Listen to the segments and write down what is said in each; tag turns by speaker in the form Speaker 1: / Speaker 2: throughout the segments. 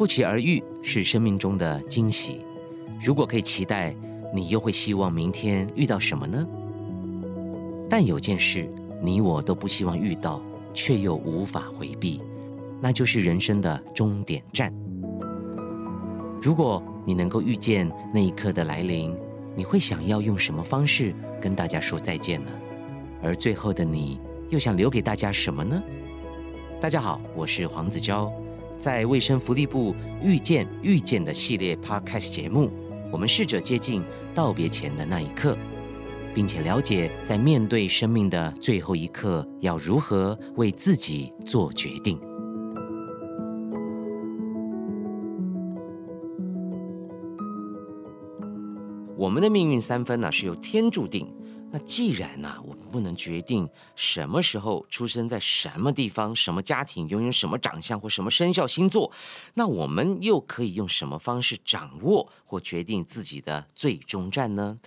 Speaker 1: 不期而遇是生命中的惊喜。如果可以期待，你又会希望明天遇到什么呢？但有件事，你我都不希望遇到，却又无法回避，那就是人生的终点站。如果你能够预见那一刻的来临，你会想要用什么方式跟大家说再见呢？而最后的你，又想留给大家什么呢？大家好，我是黄子佼，在卫生福利部遇见遇见的系列 Podcast 节目，我们试着接近道别前的那一刻。并且了解，在面对生命的最后一刻，要如何为自己做决定。我们的命运三分呢，是由天注定。那既然呢，我们不能决定什么时候出生在什么地方、什么家庭、拥有什么长相或什么生肖星座，那我们又可以用什么方式掌握或决定自己的最终站呢？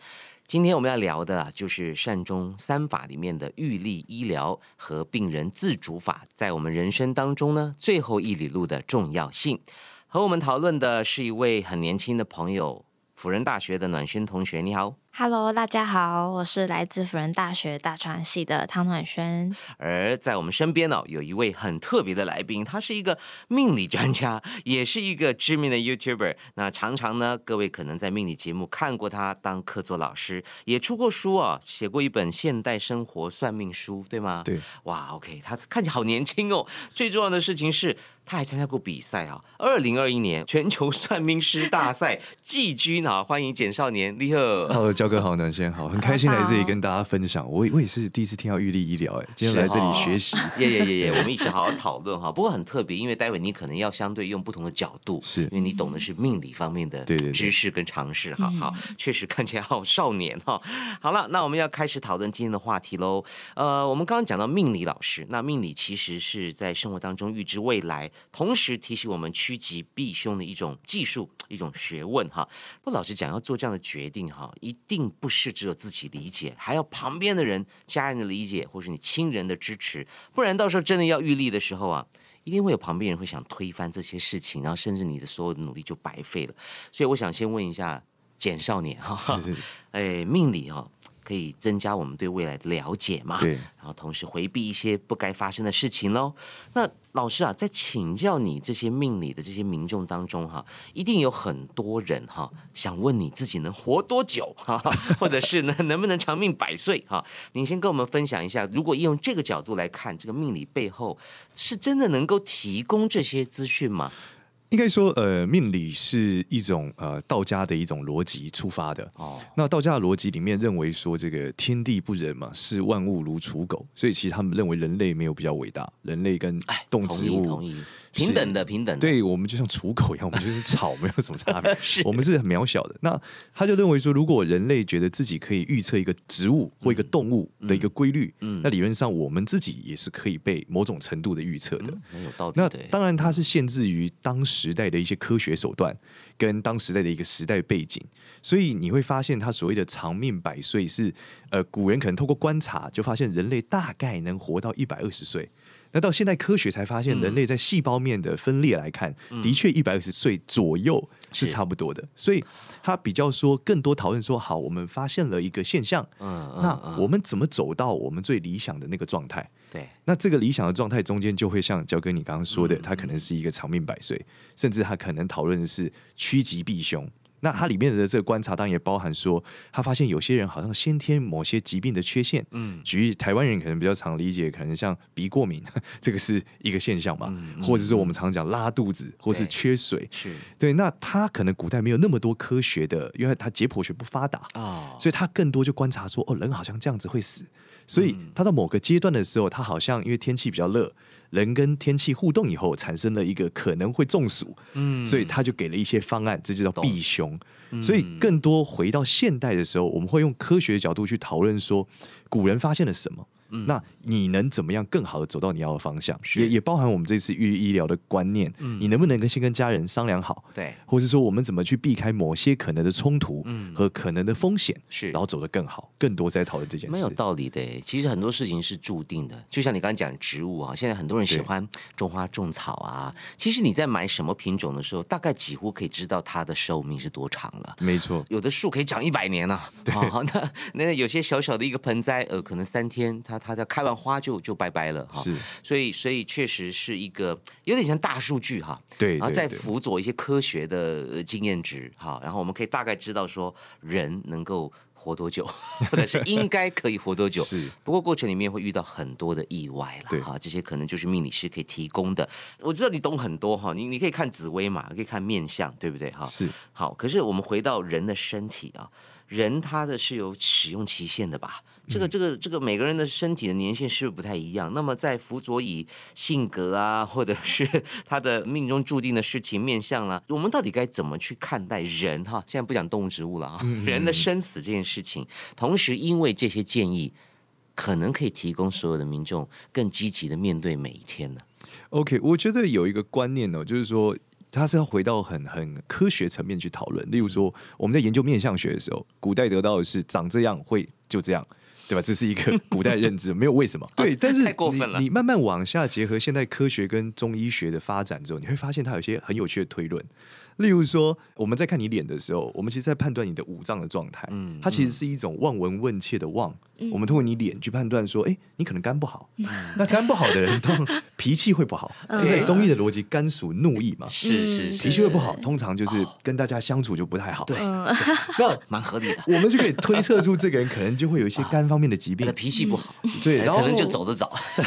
Speaker 1: 今天我们要聊的就是善终三法里面的预立医疗和病人自主法，在我们人生当中呢最后一里路的重要性。和我们讨论的是一位很年轻的朋友，辅仁大学的暖轩同学，你好。
Speaker 2: Hello，大家好，我是来自辅仁大学大传系的汤暖轩。
Speaker 1: 而在我们身边呢，有一位很特别的来宾，他是一个命理专家，也是一个知名的 YouTuber。那常常呢，各位可能在命理节目看过他当客座老师，也出过书啊，写过一本《现代生活算命书》，对吗？
Speaker 3: 对。
Speaker 1: 哇，OK，他看起来好年轻哦。最重要的事情是，他还参加过比赛啊。二零二一年全球算命师大赛 季军啊，欢迎简少年，你好。
Speaker 3: 焦哥好，暖先好，很开心来这里跟大家分享。我我也是第一次听到玉立医疗，哎，今天来这里学习，
Speaker 1: 耶耶耶耶，我们一起好好讨论哈。不过很特别，因为待会你可能要相对用不同的角度，
Speaker 3: 是
Speaker 1: 因为你懂的是命理方面的知识跟常识，哈好，确实看起来好少年哈。好了，那我们要开始讨论今天的话题喽。呃，我们刚刚讲到命理老师，那命理其实是在生活当中预知未来，同时提醒我们趋吉避凶的一种技术。一种学问哈，不老实讲，要做这样的决定哈，一定不是只有自己理解，还要旁边的人、家人的理解，或是你亲人的支持，不然到时候真的要预立的时候啊，一定会有旁边人会想推翻这些事情，然后甚至你的所有的努力就白费了。所以我想先问一下简少年哈，哎，命理哈。可以增加我们对未来的了解嘛？
Speaker 3: 对，
Speaker 1: 然后同时回避一些不该发生的事情喽。那老师啊，在请教你这些命理的这些民众当中哈，一定有很多人哈想问你自己能活多久哈，或者是呢 能不能长命百岁哈？您先跟我们分享一下，如果用这个角度来看，这个命理背后是真的能够提供这些资讯吗？
Speaker 3: 应该说，呃，命理是一种呃道家的一种逻辑出发的。哦，那道家的逻辑里面认为说，这个天地不仁嘛，视万物如刍狗，所以其实他们认为人类没有比较伟大，人类跟动植物。
Speaker 1: 平等的，平等的。
Speaker 3: 对我们就像刍狗一样，我们就是草，没有什么差别。我们是很渺小的。那他就认为说，如果人类觉得自己可以预测一个植物或一个动物的一个规律，那理论上我们自己也是可以被某种程度的预测的。
Speaker 1: 有道理。
Speaker 3: 那当然，它是限制于当时代的一些科学手段跟当时代的一个时代背景。所以你会发现，他所谓的长命百岁是，呃，古人可能透过观察就发现人类大概能活到一百二十岁。那到现在科学才发现，人类在细胞面的分裂来看，的确一百二十岁左右是差不多的。所以他比较说更多讨论说，好，我们发现了一个现象，嗯那我们怎么走到我们最理想的那个状态？
Speaker 1: 对，
Speaker 3: 那这个理想的状态中间就会像焦哥你刚刚说的，他可能是一个长命百岁，甚至他可能讨论的是趋吉避凶。那它里面的这个观察当然也包含说，他发现有些人好像先天某些疾病的缺陷，嗯，举台湾人可能比较常理解，可能像鼻过敏，这个是一个现象嘛，或者是我们常讲拉肚子，或是缺水，
Speaker 1: 是
Speaker 3: 对。那他可能古代没有那么多科学的，因为他解剖学不发达啊，所以他更多就观察说，哦，人好像这样子会死，所以他到某个阶段的时候，他好像因为天气比较热。人跟天气互动以后，产生了一个可能会中暑，嗯，所以他就给了一些方案，这就叫避凶。所以更多回到现代的时候，我们会用科学的角度去讨论说，古人发现了什么，那你能怎么样更好的走到你要的方向？
Speaker 1: 是
Speaker 3: 也也包含我们这次预医疗的观念，嗯你能不能跟先跟家人商量好？
Speaker 1: 对，
Speaker 3: 或是说我们怎么去避开某些可能的冲突
Speaker 1: 嗯
Speaker 3: 和可能的风险，
Speaker 1: 是
Speaker 3: 然后走得更好，更多在讨论这件事。
Speaker 1: 没有道理的。其实很多事情是注定的，就像你刚刚讲植物啊，现在很多人喜欢种花种草啊。其实你在买什么品种的时候，大概几乎可以知道它的寿命是多长了。
Speaker 3: 没错，
Speaker 1: 有的树可以长一百年呢、啊，好，那 那有些小小的一个盆栽，呃，可能三天它它在开完花就就拜拜了哈。
Speaker 3: 是
Speaker 1: 所以所以确实是一个有点像大数据哈，
Speaker 3: 对，
Speaker 1: 然后再
Speaker 3: 对对
Speaker 1: 辅佐一些科学的呃经验值哈，然后我们可以大概知道说人能够活多久，或者是应该可以活多久。
Speaker 3: 是
Speaker 1: 不过过程里面会遇到很多的意外
Speaker 3: 对
Speaker 1: 了哈，这些可能就是命理师可以提供的。我知道你懂很多哈，你你可以看紫薇嘛，可以看面相，对不对哈？
Speaker 3: 是
Speaker 1: 好，可是我们回到人的身体啊，人他的是有使用期限的吧？这个这个这个每个人的身体的年限是不是不太一样？那么在辅佐以性格啊，或者是 他的命中注定的事情面相啦、我们到底该怎么去看待人哈？现在不讲动物植物了啊，人的生死这件事情，同时因为这些建议。可能可以提供所有的民众更积极的面对每一天呢。
Speaker 3: OK，我觉得有一个观念哦，就是说。它是要回到很很科学层面去讨论，例如说我们在研究面相学的时候，古代得到的是长这样会就这样，对吧？这是一个古代认知，没有为什么。对，但是
Speaker 1: 太过分了
Speaker 3: 你你慢慢往下结合现代科学跟中医学的发展之后，你会发现它有一些很有趣的推论。例如说，我们在看你脸的时候，我们其实在判断你的五脏的状态，
Speaker 1: 嗯
Speaker 3: 它其实是一种望闻问切的望。我们通过你脸去判断说，哎，你可能肝不好。那肝不好的人，通常 脾气会不好。就在中医的逻辑，肝属怒意嘛，
Speaker 1: 是是是，
Speaker 3: 脾气会不好，通常就是跟大家相处就不太好。
Speaker 1: 对
Speaker 3: 那
Speaker 1: 蛮合理的。
Speaker 3: 我们就可以推测出这个人可能就会有一些肝方面的疾病
Speaker 1: 他的。脾气不好，
Speaker 3: 对，然后
Speaker 1: 可能就走得早，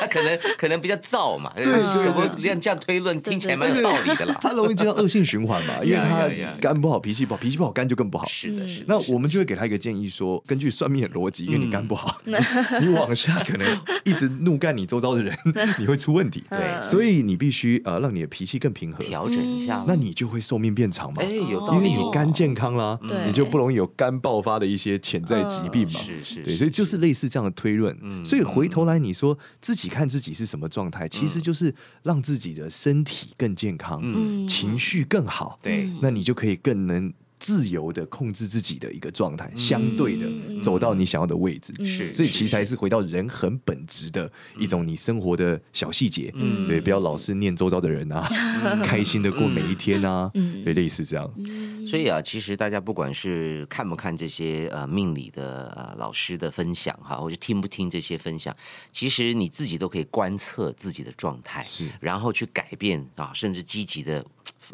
Speaker 1: 他可能可能比较燥嘛，对
Speaker 3: 对
Speaker 1: 我
Speaker 3: 对
Speaker 1: 这样这样推论听起来蛮有道理的啦。
Speaker 3: 他容易进入恶性循环嘛，因为他肝不好，脾气不好，脾气不好，肝就更不好。
Speaker 1: 是的，是的。
Speaker 3: 那我们就会给他一个建议说，根据算命的逻辑，因为你肝不好，你往下可能一直怒干你周遭的人，你会出问题。
Speaker 1: 对
Speaker 3: 所以你必须呃让你的脾气更平和，
Speaker 1: 调整一下，
Speaker 3: 那你就会寿命变长嘛。
Speaker 1: 哎有道理
Speaker 3: 因为你肝健康啦，你就不容易有肝爆发的一些潜在疾病嘛。对，
Speaker 1: 是是是
Speaker 3: 所以就是类似这样的推论。
Speaker 1: 嗯
Speaker 3: 所以回头来，你说自己看自己是什么状态，其实就是让自己的身体更健康，
Speaker 1: 嗯
Speaker 3: 情绪更好。
Speaker 1: 对
Speaker 3: 那你就可以更能自由的控制自己的一个状态，相对的
Speaker 2: 嗯。
Speaker 3: 走到你想要的位置。
Speaker 1: 是，
Speaker 3: 所以其实还
Speaker 1: 是。
Speaker 3: 是回到人很本质的一种你生活的小细节，
Speaker 1: 嗯。
Speaker 3: 对，不要老是念周遭的人啊，开心的过每一天啊，
Speaker 2: 嗯。
Speaker 3: 对，类似这样。
Speaker 1: 所以啊，其实大家不管是看不看这些呃命理的呃老师的分享哈，或者听不听这些分享，其实你自己都可以观测自己的状态，
Speaker 3: 是。
Speaker 1: 然后去改变啊，甚至积极的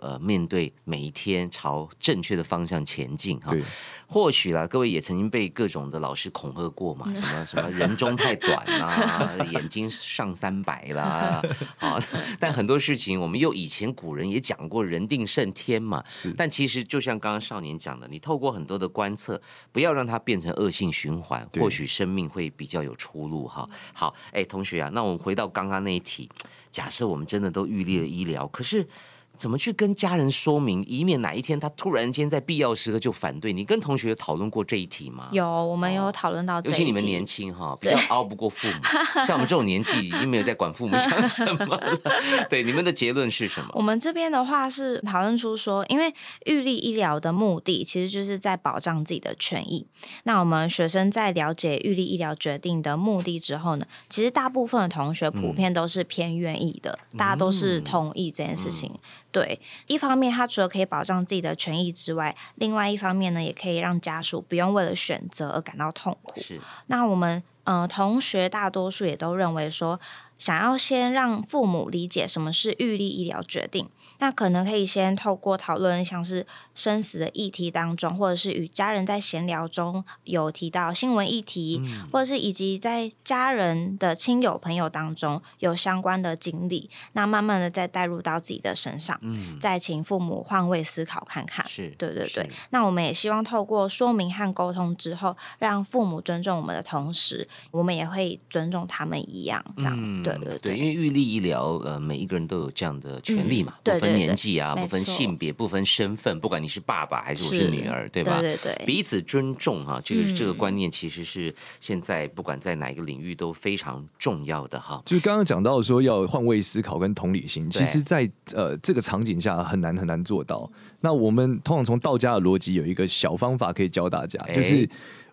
Speaker 1: 呃面对每一天，朝正确的方向前进哈。
Speaker 3: 对，
Speaker 1: 或许啦，各位也曾经被各种的老师恐吓过嘛，什么什么人中太短啦，眼睛上三百啦，啊，但很多事情我们又以前古人也讲过，人定胜天嘛，
Speaker 3: 是
Speaker 1: 但其实就像刚刚少年讲的，你透过很多的观测，不要让它变成恶性循环，或许生命会比较有出路哈。好，哎，同学啊，那我们回到刚刚那一题，假设我们真的都预立了医疗，可是。怎么去跟家人说明，以免哪一天他突然间在必要时刻就反对？你跟同学有讨论过这一题吗？
Speaker 2: 有，我们有讨论到这一题，
Speaker 1: 尤其你们年轻哈，比较熬不过父母，像我们这种年纪已经没有在管父母讲什么了。对，你们的结论是什么？
Speaker 2: 我们这边的话是讨论出说，因为预立医疗的目的其实就是在保障自己的权益。那我们学生在了解预立医疗决定的目的之后呢，其实大部分的同学普遍都是偏愿意的，大家都是同意这件事情。对，一方面他除了可以保障自己的权益之外，另外一方面呢，也可以让家属不用为了选择而感到痛苦。
Speaker 1: 是
Speaker 2: 那我们呃同学大多数也都认为说，想要先让父母理解什么是预立医疗决定，那可能可以先透过讨论像是生死的议题当中，或者是与家人在闲聊中有提到新闻议题，或者是以及在家人的亲友朋友当中有相关的经历，那慢慢的再带入到自己的身上，再请父母换位思考看看。
Speaker 1: 是，
Speaker 2: 对对对，那我们也希望透过说明和沟通之后，让父母尊重我们的同时，我们也会尊重他们一样，这样、
Speaker 1: 嗯
Speaker 2: 对。对对
Speaker 1: 对，因为预立医疗，呃，每一个人都有这样的权利嘛，
Speaker 2: 嗯
Speaker 1: 不分年纪啊，不分性别，不分身份，不管你是爸爸还是我是女儿，对吧？
Speaker 2: 对对对
Speaker 1: 彼此尊重哈、这个、
Speaker 2: 嗯
Speaker 1: 这个观念其实是现在不管在哪一个领域都非常重要的哈。
Speaker 3: 就是刚刚讲到说要换位思考跟同理心，其实在，呃这个场景下很难很难做到。那我们通常从道家的逻辑有一个小方法可以教大家，
Speaker 1: 哎
Speaker 3: 就是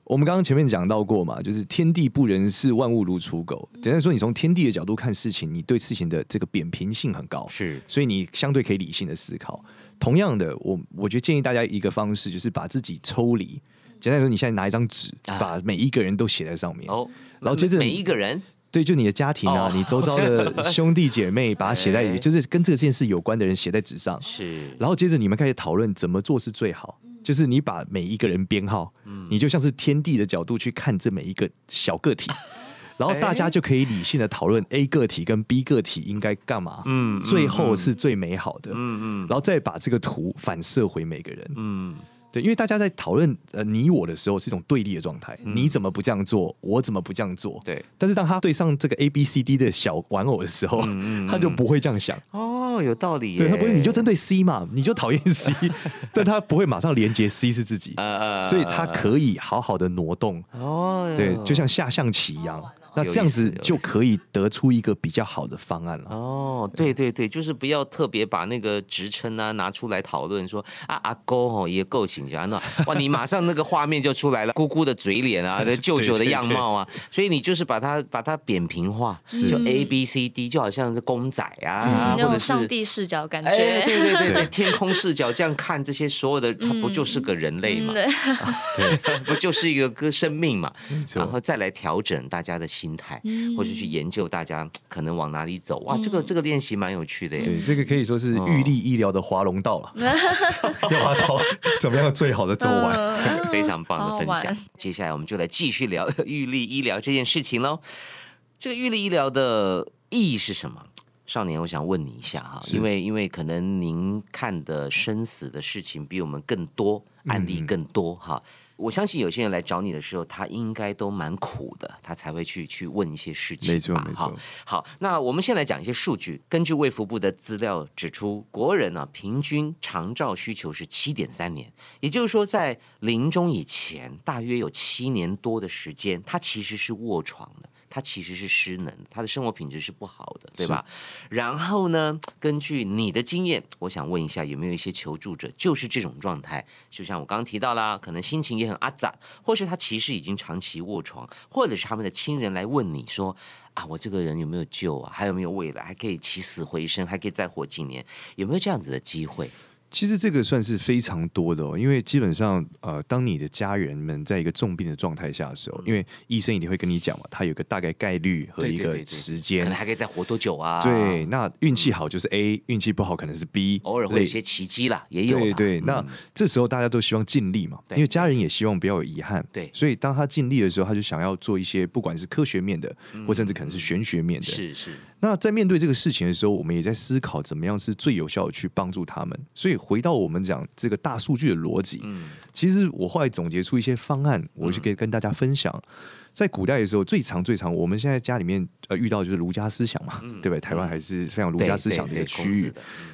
Speaker 3: 我们刚刚前面讲到过嘛，就是天地不仁，视万物如刍狗。简单说，你从天地的角度看事情，你对事情的这个扁平性很高，
Speaker 1: 是
Speaker 3: 所以你相对可以理性的思考。同样的，我我觉得建议大家一个方式，就是把自己抽离。简单来说，你现在拿一张纸，
Speaker 1: 啊
Speaker 3: 把每一个人都写在上面。
Speaker 1: 哦，
Speaker 3: 然后接着
Speaker 1: 每一个人
Speaker 3: 对，就你的家庭啊，
Speaker 1: 哦
Speaker 3: 你周遭的 兄弟姐妹，把它写在，
Speaker 1: 哎
Speaker 3: 就是跟这件事有关的人写在纸上，
Speaker 1: 是
Speaker 3: 然后接着你们开始讨论怎么做是最好。就是你把每一个人编号，
Speaker 1: 嗯。
Speaker 3: 你就像是天地的角度去看这每一个小个体，然后大家就可以理性的讨论 A 个体跟 B 个体应该干嘛，
Speaker 1: 嗯。
Speaker 3: 最后是最美好的，
Speaker 1: 嗯嗯。
Speaker 3: 然后再把这个图反射回每个人。
Speaker 1: 嗯，
Speaker 3: 对，因为大家在讨论呃你我的时候是一种对立的状态，你怎么不这样做，我怎么不这样做？
Speaker 1: 嗯对。
Speaker 3: 但是当他对上这个 A B C D 的小玩偶的时候，
Speaker 1: 嗯
Speaker 3: 他就不会这样想。
Speaker 1: 哦，有道理耶。
Speaker 3: 对他不会，你就针对 C 嘛，你就讨厌 C，但他不会马上连接 C 是自己，
Speaker 1: 呃
Speaker 3: 所以他可以好好的挪动，
Speaker 1: 哦，
Speaker 3: 对，就像下象棋一样。那这样子就可以得出一个比较好的方案了。
Speaker 1: 哦，对对对，就是不要特别把那个职称啊拿出来讨论，说啊阿公哦也够请假那哇，你马上那个画面就出来了，姑姑的嘴脸啊，舅舅的样貌啊，所以你就是把它把它扁平化，
Speaker 3: 是。
Speaker 1: 就 A B C D，就好像是公仔啊，
Speaker 2: 嗯那种
Speaker 1: 或者是
Speaker 2: 上帝视角感觉，
Speaker 1: 哎，对对对对，
Speaker 3: 对。
Speaker 1: 天空视角这样看这些所有的，它不就是个人类嘛？
Speaker 2: 对，
Speaker 1: 不就是一个个生命嘛？然后再来调整大家的心态，
Speaker 2: 嗯
Speaker 1: 或者去研究大家可能往哪里走。哇，这个这个练习蛮有趣的耶。
Speaker 3: 对，这个可以说是
Speaker 1: 哦
Speaker 3: 预立医疗的华龙道了，要把它怎么样最好的走完。
Speaker 1: 非常棒的分享
Speaker 2: 好好。
Speaker 1: 接下来我们就来继续聊玉立医疗这件事情喽。这个玉立医疗的意义是什么？少年，我想问你一下哈，因为因为可能您看的生死的事情比我们更多，案例更多哈。我相信有些人来找你的时候，他应该都蛮苦的，他才会去去问一些事情吧。
Speaker 3: 没错没错
Speaker 1: 哈好，那我们先来讲一些数据。根据卫福部的资料指出，国人呢、平均长照需求是七点三年，也就是说，在临终以前，大约有七年多的时间，他其实是卧床的。他其实是失能，他的生活品质是不好的，对吧？然后呢，根据你的经验，我想问一下，有没有一些求助者就是这种状态？就像我刚刚提到啦，可能心情也很阿杂，或是他其实已经长期卧床，或者是他们的亲人来问你说啊，我这个人有没有救啊？还有没有未来？还可以起死回生？还可以再活几年？有没有这样子的机会？
Speaker 3: 其实这个算是非常多的哦，因为基本上，呃，当你的家人们在一个重病的状态下的时候，因为医生一定会跟你讲嘛，他有个大概概率和一个
Speaker 1: 对对。对对可能，还可以再活多久啊？
Speaker 3: 对，，那运气好就是 A，运气不好可能是 B，
Speaker 1: 偶尔会有一些奇迹啦，也有啦
Speaker 3: 对对，
Speaker 1: 嗯。
Speaker 3: 那这时候大家都希望尽力嘛，因为家人也希望不要有遗憾。
Speaker 1: 对。
Speaker 3: 所以当他尽力的时候，他就想要做一些不管是科学面的，或甚至可能是玄学面的。
Speaker 1: 嗯是是，
Speaker 3: 那在面对这个事情的时候，我们也在思考怎么样是最有效的去帮助他们。所以回到我们讲这个大数据的逻辑，
Speaker 1: 嗯
Speaker 3: 其实我后来总结出一些方案，我就可以跟大家分享。在古代的时候，最长最长，我们现在家里面呃遇到就是儒家思想嘛，对不对？台湾还是非常儒家思想的一个区域。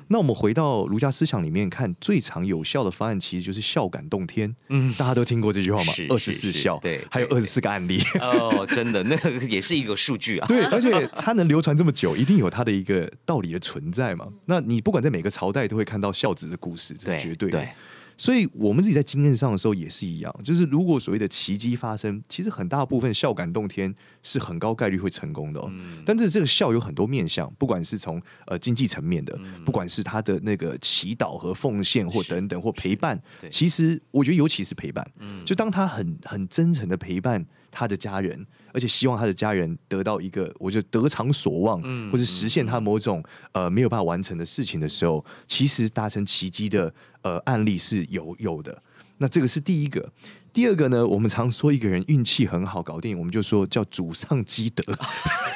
Speaker 3: 那我们回到儒家思想里面看，最常有效的方案其实就是孝感动天。嗯，大家都听过这句话吗？二十四孝，
Speaker 1: 对对
Speaker 3: 还有二十四个案例。
Speaker 1: 哦，真的，那个也是一个数据啊。
Speaker 3: 对，而且它能流传这么久，一定有它的一个道理的存在嘛。那你不管在每个朝代都会看到孝子的故事，这是绝对的。
Speaker 1: 对
Speaker 3: 所以我们自己在经验上的时候也是一样，就是如果所谓的奇迹发生，其实很大部分孝感动天是很高概率会成功的、哦。但是这个孝有很多面向，不管是从呃经济层面的，不管是他的那个祈祷和奉献或等等或陪伴，其实我觉得尤其是陪伴，就当他很很真诚的陪伴他的家人，而且希望他的家人得到一个我觉得得偿所望，或是实现他某种呃没有办法完成的事情的时候，其实达成奇迹的呃案例是有有的。那这个是第一个。第二个呢，我们常说一个人运气很好搞定，我们就说叫祖上积德，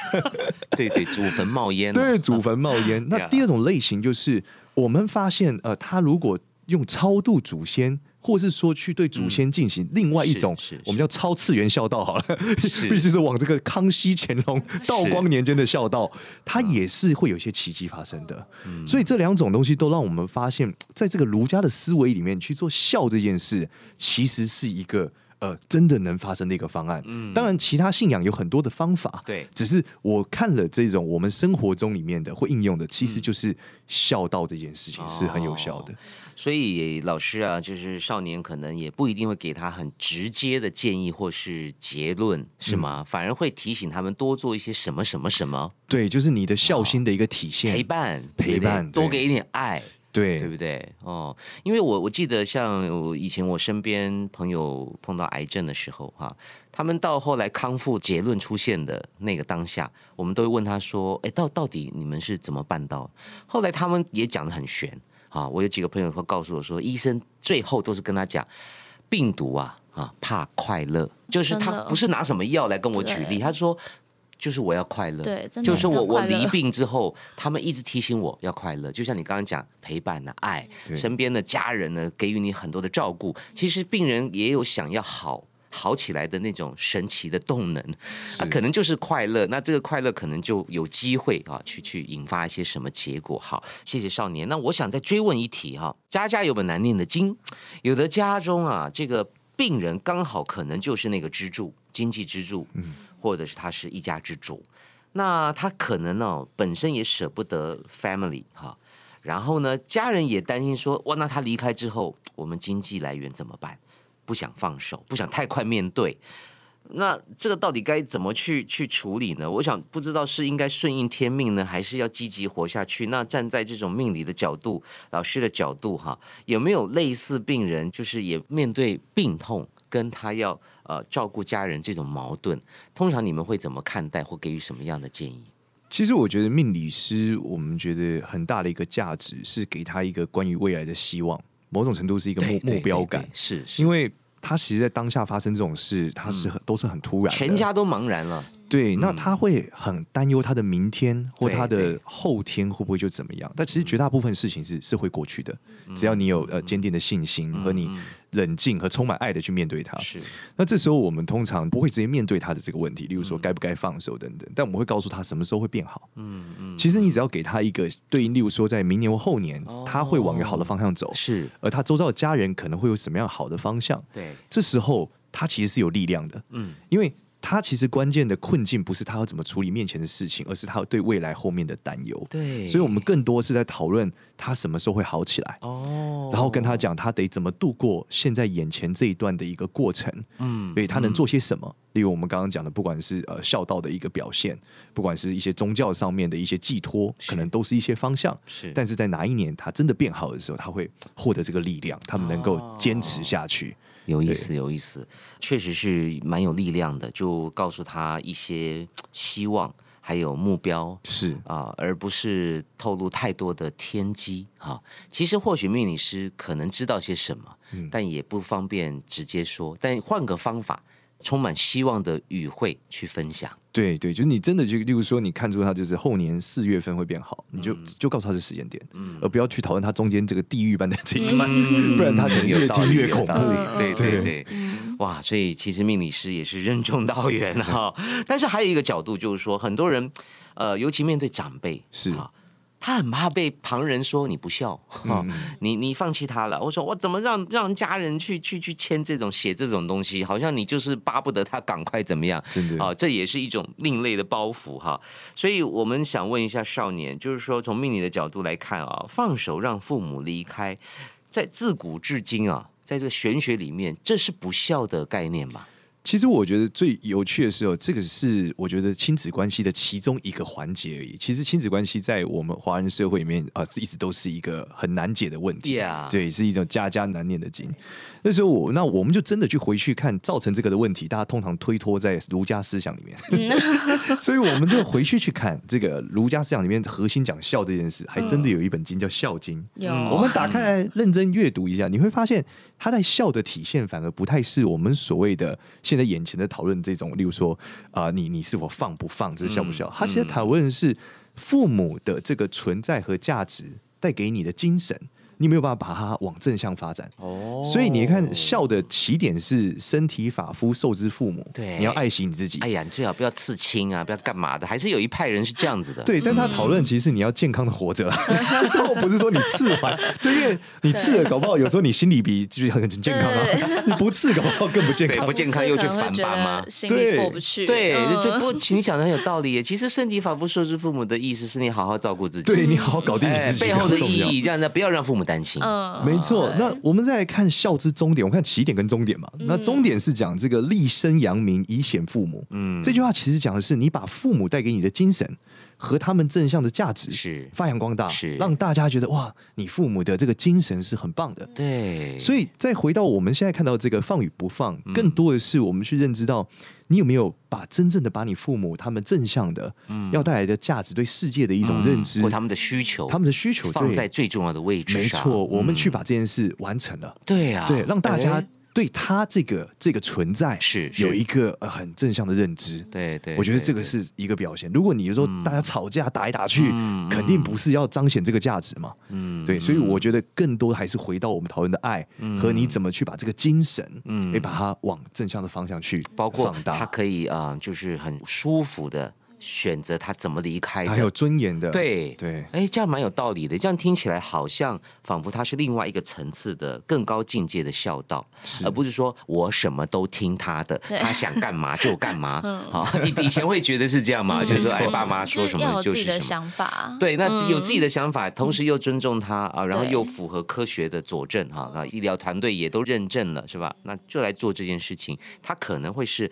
Speaker 1: 对对，祖坟冒烟啊，
Speaker 3: 对，祖坟冒烟。那第二种类型就是我们发现，呃，他如果用超度祖先或是说去对祖先进行另外一种我们叫超次元孝道好了，
Speaker 1: 是。
Speaker 3: 必须是往这个康熙、乾隆、道光年间的孝道，它也是会有一些奇迹发生的。所以这两种东西都让我们发现，在这个儒家的思维里面去做孝这件事，其实是一个。呃，真的能发生的一个方案。嗯，当然，其他信仰有很多的方法。
Speaker 1: 对，
Speaker 3: 只是我看了这种我们生活中里面的会应用的，其实就是孝道这件事情是很有效的。
Speaker 1: 所以老师啊，就是少年可能也不一定会给他很直接的建议或是结论，是吗？反而会提醒他们多做一些什么什么什么。
Speaker 3: 对，就是你的孝心的一个体现，
Speaker 1: 陪伴，
Speaker 3: 陪伴，
Speaker 1: 多给一点爱。
Speaker 3: 对，
Speaker 1: 对不对？哦，因为我我记得，像我以前我身边朋友碰到癌症的时候，哈，他们到后来康复结论出现的那个当下，我们都会问他说：“哎，到到底你们是怎么办到？”后来他们也讲的很悬啊。我有几个朋友会告诉我说，医生最后都是跟他讲，病毒啊啊怕快乐，就是他不是拿什么药来跟我举例，他说。就是我要快乐，
Speaker 2: 对，
Speaker 1: 就是我我离病之后，他们一直提醒我要快乐。就像你刚刚讲陪伴的爱，身边的家人呢给予你很多的照顾。其实病人也有想要好好起来的那种神奇的动能啊，可能就是快乐。那这个快乐可能就有机会啊，去去引发一些什么结果。好，谢谢少年。那我想再追问一题哈，家家有本难念的经，有的家中啊，这个病人刚好可能就是那个支柱，经济支柱，嗯。或者是他是一家之主，那他可能呢本身也舍不得 family 哈，然后呢家人也担心说哇，那他离开之后我们经济来源怎么办？不想放手，不想太快面对，那这个到底该怎么去去处理呢？我想不知道是应该顺应天命呢，还是要积极活下去？那站在这种命理的角度，老师的角度哈，有没有类似病人就是也面对病痛？跟他要呃照顾家人这种矛盾，通常你们会怎么看待或给予什么样的建议？
Speaker 3: 其实我觉得命理师，我们觉得很大的一个价值是给他一个关于未来的希望，某种程度是一个目目标感，
Speaker 1: 是
Speaker 3: 因为他其实，在当下发生这种事，他是很都是很突然，
Speaker 1: 全家都茫然了。
Speaker 3: 对，那他会很担忧他的明天或他的后天会不会就怎么样？但其实绝大部分事情是是会过去的，只要你有呃坚定的信心和你冷静和充满爱的去面对它。
Speaker 1: 是，
Speaker 3: 那这时候我们通常不会直接面对他的这个问题，例如说该不该放手等等，但我们会告诉他什么时候会变好。嗯嗯，其实你只要给他一个对应，例如说在明年或后年，他会往一个好的方向走。
Speaker 1: 是，
Speaker 3: 而他周遭的家人可能会有什么样好的方向？
Speaker 1: 对，
Speaker 3: 这时候他其实是有力量的。嗯，因为。他其实关键的困境不是他要怎么处理面前的事情，而是他对未来后面的担忧。
Speaker 1: 对，
Speaker 3: 所以我们更多是在讨论他什么时候会好起来。哦，然后跟他讲他得怎么度过现在眼前这一段的一个过程。嗯，所以他能做些什么？例如我们刚刚讲的，不管是呃孝道的一个表现，不管是一些宗教上面的一些寄托，可能都是一些方向。
Speaker 1: 是，
Speaker 3: 但是在哪一年他真的变好的时候，他会获得这个力量，他们能够坚持下去。
Speaker 1: 有意思，有意思，确实是蛮有力量的。就告诉他一些希望，还有目标，
Speaker 3: 是
Speaker 1: 啊，而不是透露太多的天机。哈，其实或许命理师可能知道些什么，但也不方便直接说。但换个方法。充满希望的语汇去分享，
Speaker 3: 对对，就是你真的就，例如说，你看出他就是后年四月份会变好，你就就告诉他这时间点，而不要去讨论他中间这个地狱般的这一段，不然他可能越听越恐怖。
Speaker 1: 对对对，哇，所以其实命理师也是任重道远哈。但是还有一个角度就是说，很多人呃，尤其面对长辈
Speaker 3: 是。
Speaker 1: 啊。他很怕被旁人说你不孝，哈，你你放弃他了。我说我怎么让让家人去去去签这种写这种东西，好像你就是巴不得他赶快怎么样？
Speaker 3: 真的
Speaker 1: 啊，这也是一种另类的包袱哈。所以我们想问一下少年，就是说从命理的角度来看啊，放手让父母离开，在自古至今啊，在这个玄学里面，这是不孝的概念吗？
Speaker 3: 其实我觉得最有趣的是哦，这个是我觉得亲子关系的其中一个环节而已。其实亲子关系在我们华人社会里面啊，一直都是一个很难解的问题。对，是一种家家难念的经。那时候我那我们就真的去回去看造成这个的问题，大家通常推脱在儒家思想里面。所以我们就回去去看这个儒家思想里面核心讲孝这件事，还真的有一本经叫《孝经》。
Speaker 2: 有，
Speaker 3: 我们打开来认真阅读一下，你会发现他在孝的体现反而不太是我们所谓的现。在眼前的讨论，这种例如说啊，你你是否放不放，这是孝不孝？他其实讨论的是父母的这个存在和价值带给你的精神，你没有办法把它往正向发展。
Speaker 1: 哦
Speaker 3: 所以你看，孝的起点是身体发肤受之父母，
Speaker 1: 对
Speaker 3: 你要爱惜你自己。
Speaker 1: 哎呀，你最好不要刺青啊，不要干嘛的，还是有一派人是这样子的。
Speaker 3: 对，但他讨论其实你要健康的活着啦，倒不是说你刺完，对，因为你刺了，搞不好有时候你心里比就是很很健康啊，你不刺搞不好更不健康
Speaker 1: 对不。健康又去反扒吗
Speaker 2: 心里
Speaker 3: 对
Speaker 2: 过不去。
Speaker 1: 对，
Speaker 2: 嗯
Speaker 1: 这不过你讲的很有道理耶。其实身体发肤受之父母的意思是你好好照顾自己，
Speaker 3: 对你好好搞定你自己，
Speaker 1: 哎背后的意义，这样呢不要让父母担心。
Speaker 2: 嗯
Speaker 3: 没错，那我们再来看孝之终点，我们看起点跟终点嘛。那终点是讲这个立身扬名，以显父母。
Speaker 1: 嗯
Speaker 3: 这句话其实讲的是你把父母带给你的精神和他们正向的价值
Speaker 1: 是。
Speaker 3: 发扬光大，
Speaker 1: 是。
Speaker 3: 让大家觉得哇，你父母的这个精神是很棒的。
Speaker 1: 对，
Speaker 3: 所以再回到我们现在看到这个放与不放，
Speaker 1: 嗯。
Speaker 3: 更多的是我们去认知到，你有没有把真正的把你父母他们正向的、嗯。要带来的价值，对世界的一种认知，
Speaker 1: 嗯。或他们的需求，
Speaker 3: 他们的需求
Speaker 1: 放在最重要的位置上。
Speaker 3: 没错，我们去
Speaker 1: 嗯
Speaker 3: 把这件事完成了，
Speaker 1: 对啊，
Speaker 3: 对，让大家
Speaker 1: 哎
Speaker 3: 对他这个这个存在
Speaker 1: 是是。
Speaker 3: 有一个呃很正向的认知。
Speaker 1: 对对，
Speaker 3: 我觉得这个是一个表现。如果你说大家吵架打一打去，
Speaker 1: 嗯
Speaker 3: 肯定不是要彰显这个价值嘛。
Speaker 1: 嗯
Speaker 3: 对，所以我觉得更多还是回到我们讨论的爱和你怎么去把这个精神，
Speaker 1: 嗯。
Speaker 3: 嗯，把它往正向的方向去
Speaker 1: 包括
Speaker 3: 放大，
Speaker 1: 他可以啊、呃就是很舒服的选择他怎么离开的，
Speaker 3: 还有尊严的，
Speaker 1: 对
Speaker 3: 对
Speaker 1: 哎，这样蛮有道理的。这样听起来好像仿佛他是另外一个层次的更高境界的孝道，而不是说我什么都听他的，他想干嘛就干嘛。好，以以前会觉得是这样嘛，就是说哎，爸妈说什么就是什么。
Speaker 2: 自己的想法。
Speaker 1: 对，那
Speaker 2: 嗯
Speaker 1: 有自己的想法，同时又尊重他啊，然后又符合科学的佐证哈那，医疗团队也都认证了，是吧？那就来做这件事情，他可能会是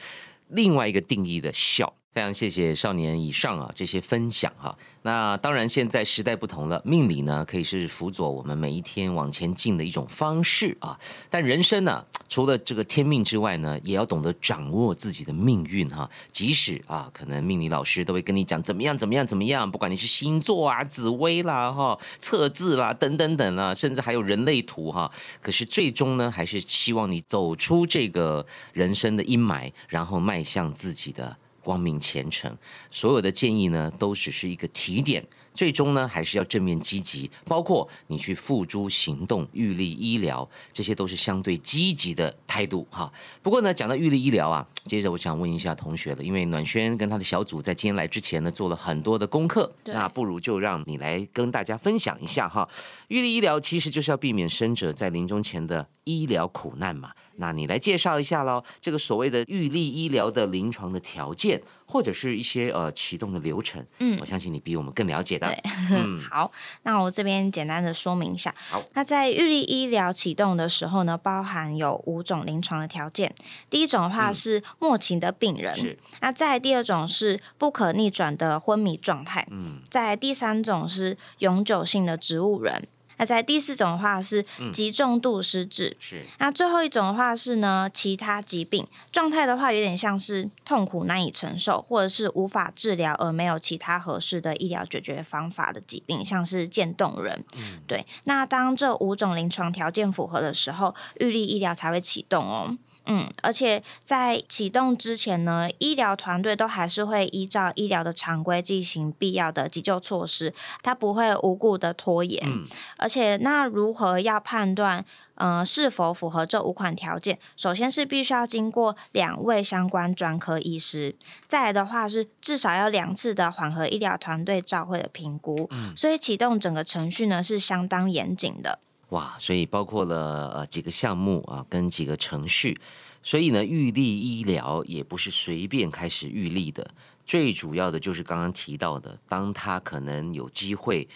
Speaker 1: 另外一个定义的孝。非常谢谢少年以上啊这些分享哈、那当然现在时代不同了，命理呢可以是辅佐我们每一天往前进的一种方式啊。但人生呢、除了这个天命之外呢，也要懂得掌握自己的命运哈、即使啊，可能命理老师都会跟你讲怎么样怎么样怎么样，不管你是星座啊、紫微啦、哈、测字啦等等等啊，甚至还有人类图哈、可是最终呢，还是希望你走出这个人生的阴霾，然后迈向自己的光明前程。所有的建议呢，都只是一个提点。最终呢，还是要正面积极，包括你去付诸行动、预立医疗，这些都是相对积极的态度哈。不过呢，讲到预立医疗啊，接着我想问一下同学了，因为暖轩跟他的小组在今天来之前呢，做了很多的功课，那不如就让你来跟大家分享一下哈。预立医疗其实就是要避免生者在临终前的医疗苦难嘛。那你来介绍一下喽，这个所谓的预立医疗的临床的条件，或者是一些呃启动的流程，
Speaker 2: 嗯
Speaker 1: 我相信你比我们更了解的。
Speaker 2: 对
Speaker 1: 嗯，
Speaker 2: 好，那我这边简单的说明一下。
Speaker 1: 好，
Speaker 2: 那在预立医疗启动的时候呢，包含有五种临床的条件。第一种的话是末期的病人，
Speaker 1: 嗯是
Speaker 2: 那再第二种是不可逆转的昏迷状态，
Speaker 1: 嗯，
Speaker 2: 在第三种是永久性的植物人。那在第四种的话是
Speaker 1: 嗯
Speaker 2: 极重度失智，
Speaker 1: 是
Speaker 2: 那最后一种的话是呢，其他疾病状态的话，有点像是痛苦难以承受，或者是无法治疗而没有其他合适的医疗解决方法的疾病，像是渐冻人。对，那当这五种临床条件符合的时候，预立医疗才会启动哦。嗯，而且在启动之前呢，医疗团队都还是会依照医疗的常规进行必要的急救措施，它不会无故的拖延。
Speaker 1: 嗯
Speaker 2: 而且，那如何要判断，呃，是否符合这五款条件？首先是必须要经过两位相关专科医师，再来的话是至少要两次的缓和医疗团队照会的评估。所以启动整个程序呢是相当严谨的。
Speaker 1: 哇，所以包括了呃几个项目啊，跟几个程序，所以呢，预立医疗也不是随便开始预立的，最主要的就是刚刚提到的，当他可能有机会，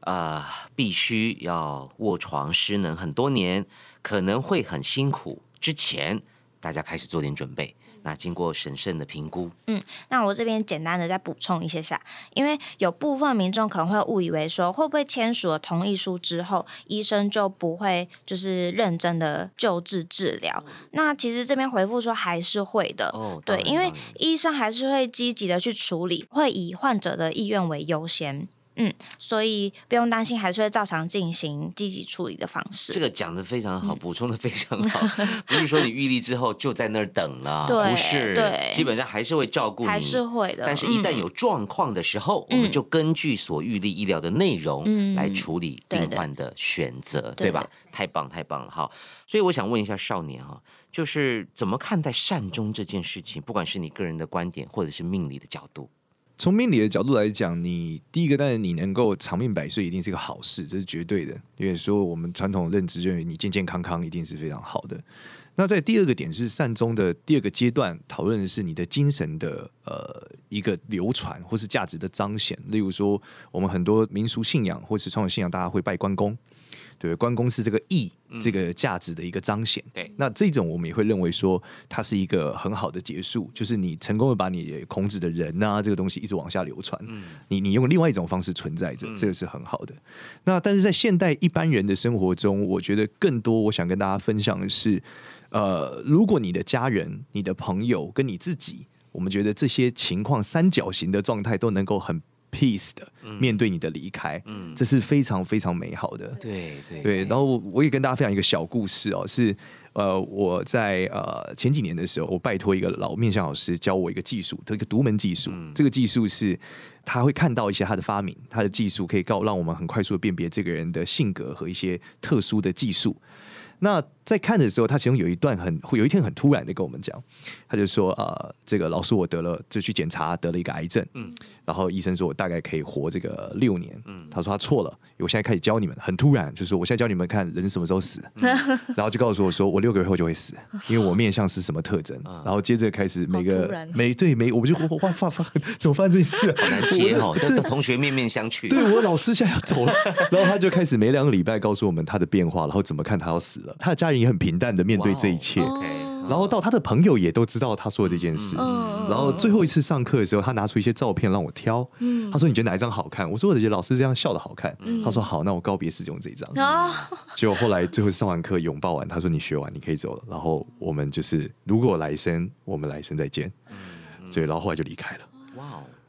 Speaker 1: 呃，必须要卧床失能很多年，可能会很辛苦，之前大家开始做点准备。那经过审慎的评估，嗯
Speaker 2: 那我这边简单的再补充一些下，因为有部分民众可能会误以为说，会不会签署了同意书之后，医生就不会就是认真的救治治疗？那其实这边回复说还是会的。对因为医生还是会积极的去处理，会以患者的意愿为优先。所以不用担心，还是会照常进行积极处理的方式。
Speaker 1: 这个讲的非常
Speaker 2: 嗯
Speaker 1: 好，补充的非常 好，不是说你预立之后就在那儿等了，不是，
Speaker 2: 对
Speaker 1: 基本上还是会照顾你，
Speaker 2: 还是会的，
Speaker 1: 但是，一旦
Speaker 2: 嗯
Speaker 1: 有状况的时候，我们就根据所预立医疗的内容
Speaker 2: 嗯
Speaker 1: 来处理病患的选择，
Speaker 2: 对
Speaker 1: 对吧？太棒，太棒了哈！所以我想问一下少年哈，就是怎么看待善终这件事情？不管是你个人的观点，或者是命理的角度，
Speaker 3: 从命理的角度来讲，你第一个当然你能够长命百岁，一定是一个好事，这是绝对的。因为说我们传统认知认为你健健康康一定是非常好的。那在第二个点是善终的第二个阶段，讨论的是你的精神的呃一个流传或是价值的彰显。例如说，我们很多民俗信仰或是传统信仰，大家会拜关公。对，关公是这个义、这个价值的一个彰显。
Speaker 1: 对
Speaker 3: 那这种我们也会认为说，它是一个很好的结束，就是你成功的把你孔子的人啊这个东西一直往下流传，嗯你你用另外一种方式存在着，这个是很好的。那但是在现代一般人的生活中，我觉得更多我想跟大家分享的是，呃，如果你的家人、你的朋友跟你自己，我们觉得这些情况三角形的状态都能够很 peace 的面对你的离开，这是非常非常美好的。
Speaker 1: 对对
Speaker 3: 对，然后我我也跟大家分享一个小故事哦，是呃我在呃前几年的时候，我拜托一个老面相老师教我一个技术，一个独门技术。这个技术是他会看到一些他的发明，他的技术可以告让我们很快速的辨别这个人的性格和一些特殊的技术。那在看的时候，他其中有一段很会有一天很突然的跟我们讲，他就说呃，这个老师我得了，就去检查得了一个癌症，嗯，然后医生说我大概可以活这个六年，嗯，他说他错了，我现在开始教你们，很突然，就是说我现在教你们看人什么时候死，然后就告诉我说我六个月后就会死，因为我面相是什么特征，然后接着开始每个每对每我们就哇发发发怎么发生这件事啊？
Speaker 1: 好难接哦，
Speaker 3: 对。
Speaker 1: 同学面面相觑，
Speaker 3: 对我老师现在要走了，然后他就开始每两个礼拜告诉我们他的变化，然后怎么看他要死了。他的家人也很平淡的面对这一切，然后到他的朋友也都知道他说的这件事。
Speaker 2: 嗯
Speaker 3: 然后最后一次上课的时候，他拿出一些照片让我挑，他说你觉得哪一张好看？我说我觉得老师这样笑的好看。他说好，那我告别式就用这一张。
Speaker 2: 啊，
Speaker 3: 结果后来最后上完课拥抱完，他说你学完你可以走了。然后我们就是如果来生，我们来生再见。所以，然后后来就离开了。
Speaker 1: 哇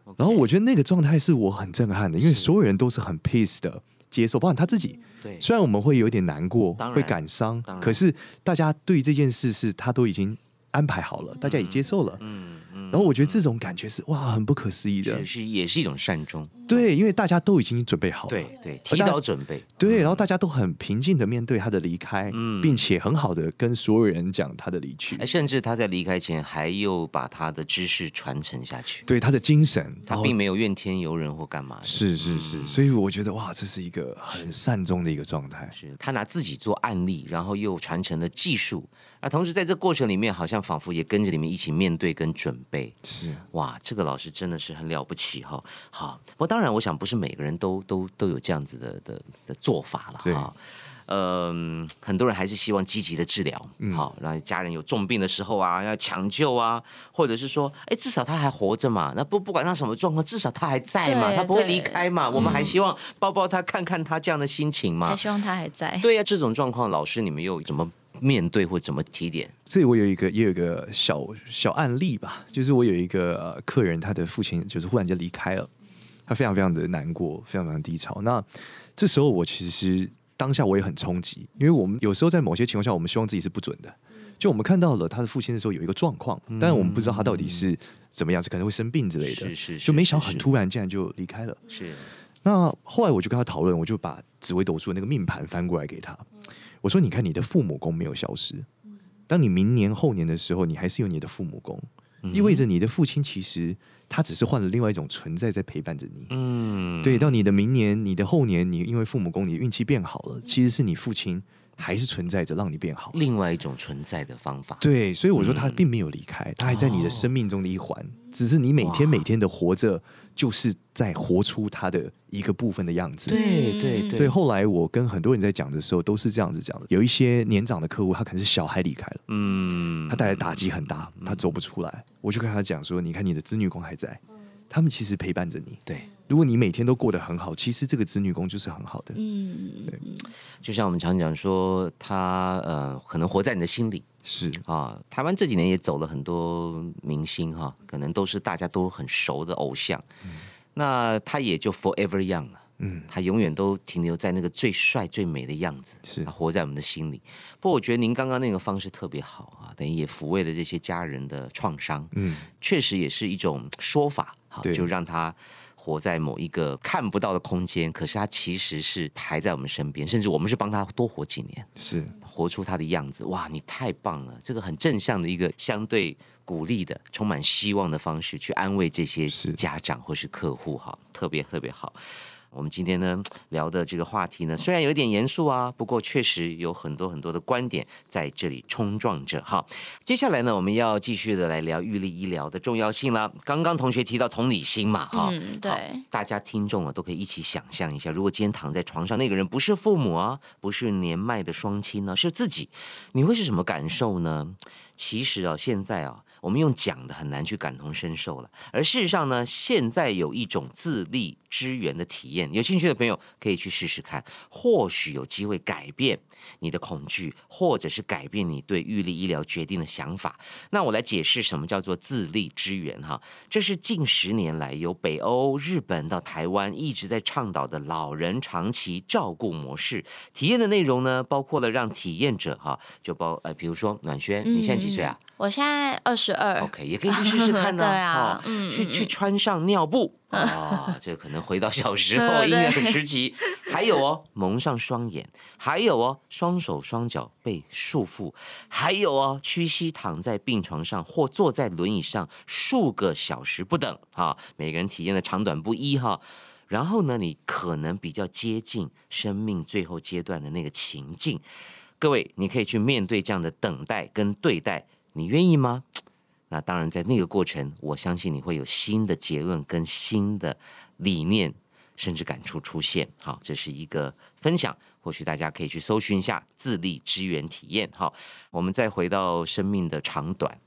Speaker 1: 哦，
Speaker 3: 然后我觉得那个状态是我很震撼的，因为所有人都是很 peace 的接受，包括他自己。
Speaker 1: 对，
Speaker 3: 虽然我们会有点难过会感伤可是大家对于这件事是他都已经安排好了，大家也接受了。
Speaker 1: 嗯嗯，
Speaker 3: 然后我觉得这种感觉是哇，很不可思议的。
Speaker 1: 是。是也是一种善终，
Speaker 3: 对，因为大家都已经准备好了。
Speaker 1: 对对，提早准备，
Speaker 3: 对，然后大家都很平静的面对他的离开，
Speaker 1: 嗯。
Speaker 3: 并且很好的跟所有人讲他的离去。
Speaker 1: 哎，，甚至他在离开前还又把他的知识传承下去，
Speaker 3: 对他的精神，
Speaker 1: 他并没有怨天尤人或干嘛的，
Speaker 3: 是是是，所以我觉得哇，这是一个很善终的一个状态。
Speaker 1: 是他拿自己做案例，然后又传承了技术，那同时在这过程里面，好像仿佛也跟着你们一起面对跟准备。
Speaker 3: 是
Speaker 1: 哇，这个老师真的是很了不起哈、好，不过当然，我想不是每个人都都都有这样子的的的做法了哈。嗯，很多人还是希望积极的治疗，好，让家人有重病的时候啊，要抢救啊，或者是说，哎，至少他还活着嘛，那不不管他什么状况，至少他还在嘛，他不会
Speaker 2: 对
Speaker 1: 离开嘛，我们还希望抱抱他，看看他这样的心情嘛
Speaker 2: 还。希望他还在。
Speaker 1: 对呀、这种状况，老师你们又怎么面对或怎么提点？
Speaker 3: 这里我有一个也有一个小小案例吧，就是我有一个呃客人，他的父亲就是忽然间离开了，他非常非常的难过，非常非常低潮。那这时候我其实当下我也很冲击，因为我们有时候在某些情况下，我们希望自己是不准的。就我们看到了他的父亲的时候有一个状况，但是我们不知道他到底是怎么样，是可能会生病之类的，
Speaker 1: 是是是
Speaker 3: 就没想很突然竟然就离开了。
Speaker 1: 是
Speaker 3: 那后来我就跟他讨论，我就把紫微斗数那个命盘翻过来给他，我说：“你看，你的父母宫没有消失，当你明年后年的时候，你还是有你的父母宫，意味着你的父亲其实他只是换了另外一种存在在陪伴着你。
Speaker 1: 嗯，
Speaker 3: 对，到你的明年、你的后年，你因为父母宫，你运气变好了，其实是你父亲还是存在着，让你变好。
Speaker 1: 另外一种存在的方法。
Speaker 3: 对，所以我说他并没有离开，他还在你的生命中的一环，只是你每天每天的活着，就是在活出他的一个部分的样子。
Speaker 1: 对对对
Speaker 3: 对，后来我跟很多人在讲的时候，都是这样子讲的。有一些年长的客户，他可能是小孩离开了，
Speaker 1: 嗯
Speaker 3: 他带来打击很大，他走不出来。我就跟他讲说：“你看，你的子女宫还在，他们其实陪伴着你。
Speaker 1: 对，
Speaker 3: 如果你每天都过得很好，其实这个子女宫就是很好的。
Speaker 2: 嗯，对
Speaker 1: 就像我们常讲说，他呃可能活在你的心里
Speaker 3: 是
Speaker 1: 啊。台湾这几年也走了很多明星哈，可能都是大家都很熟的偶像。那他也就 forever young 了。
Speaker 3: 嗯，
Speaker 1: 他永远都停留在那个最帅最美的样子，
Speaker 3: 是
Speaker 1: 他活在我们的心里。不过我觉得您刚刚那个方式特别好啊，等于也抚慰了这些家人的创伤，
Speaker 3: 嗯，
Speaker 1: 确实也是一种说法，好，
Speaker 3: 对
Speaker 1: 就让他活在某一个看不到的空间，可是他其实是排在我们身边，甚至我们是帮他多活几年，
Speaker 3: 是
Speaker 1: 活出他的样子。哇，你太棒了！这个很正向的一个相对鼓励的、充满希望的方式去安慰这些家长或是客户，哈，特别特别好。我们今天呢 聊的这个话题呢，虽然有一点严肃啊，不过确实有很多很多的观点在这里冲撞着哈。接下来呢，我们要继续的来聊预立医疗的重要性了。刚刚同学提到同理心嘛，哈、
Speaker 2: 嗯对
Speaker 1: 好大家听众啊都可以一起想象一下，如果今天躺在床上那个人不是父母啊，不是年迈的双亲呢，是自己，你会是什么感受呢？其实啊，现在啊，我们用讲的很难去感同身受了。而事实上呢，现在有一种自立支援的体验，有兴趣的朋友可以去试试看，或许有机会改变你的恐惧，或者是改变你对预立医疗决定的想法。那我来解释什么叫做自立支援哈，这是近十年来由北欧、日本到台湾一直在倡导的老人长期照顾模式。体验的内容呢，包括了让体验者哈，就包呃，比如说暖轩，你现在几岁啊？
Speaker 2: 我现在二十二。
Speaker 1: OK，也可以去试试看呢、
Speaker 2: 对啊
Speaker 1: 哦
Speaker 2: 嗯
Speaker 1: 去去
Speaker 2: 嗯
Speaker 1: 穿上尿布啊、这可能回到小时候
Speaker 2: 嗯
Speaker 1: 婴儿
Speaker 2: 对
Speaker 1: 时期。还有哦，蒙上双眼，还有哦，双手双脚被束缚，还有哦，屈膝躺在病床上或坐在轮椅上数个小时不等啊。每个人体验的长短不一哈。然后呢，你可能比较接近生命最后阶段的那个情境。各位，你可以去面对这样的等待跟对待，你愿意吗？那当然，在那个过程，我相信你会有新的结论跟新的理念，甚至感触出现。好，这是一个分享，或许大家可以去搜寻一下自立支援体验。好，我们再回到生命的长短。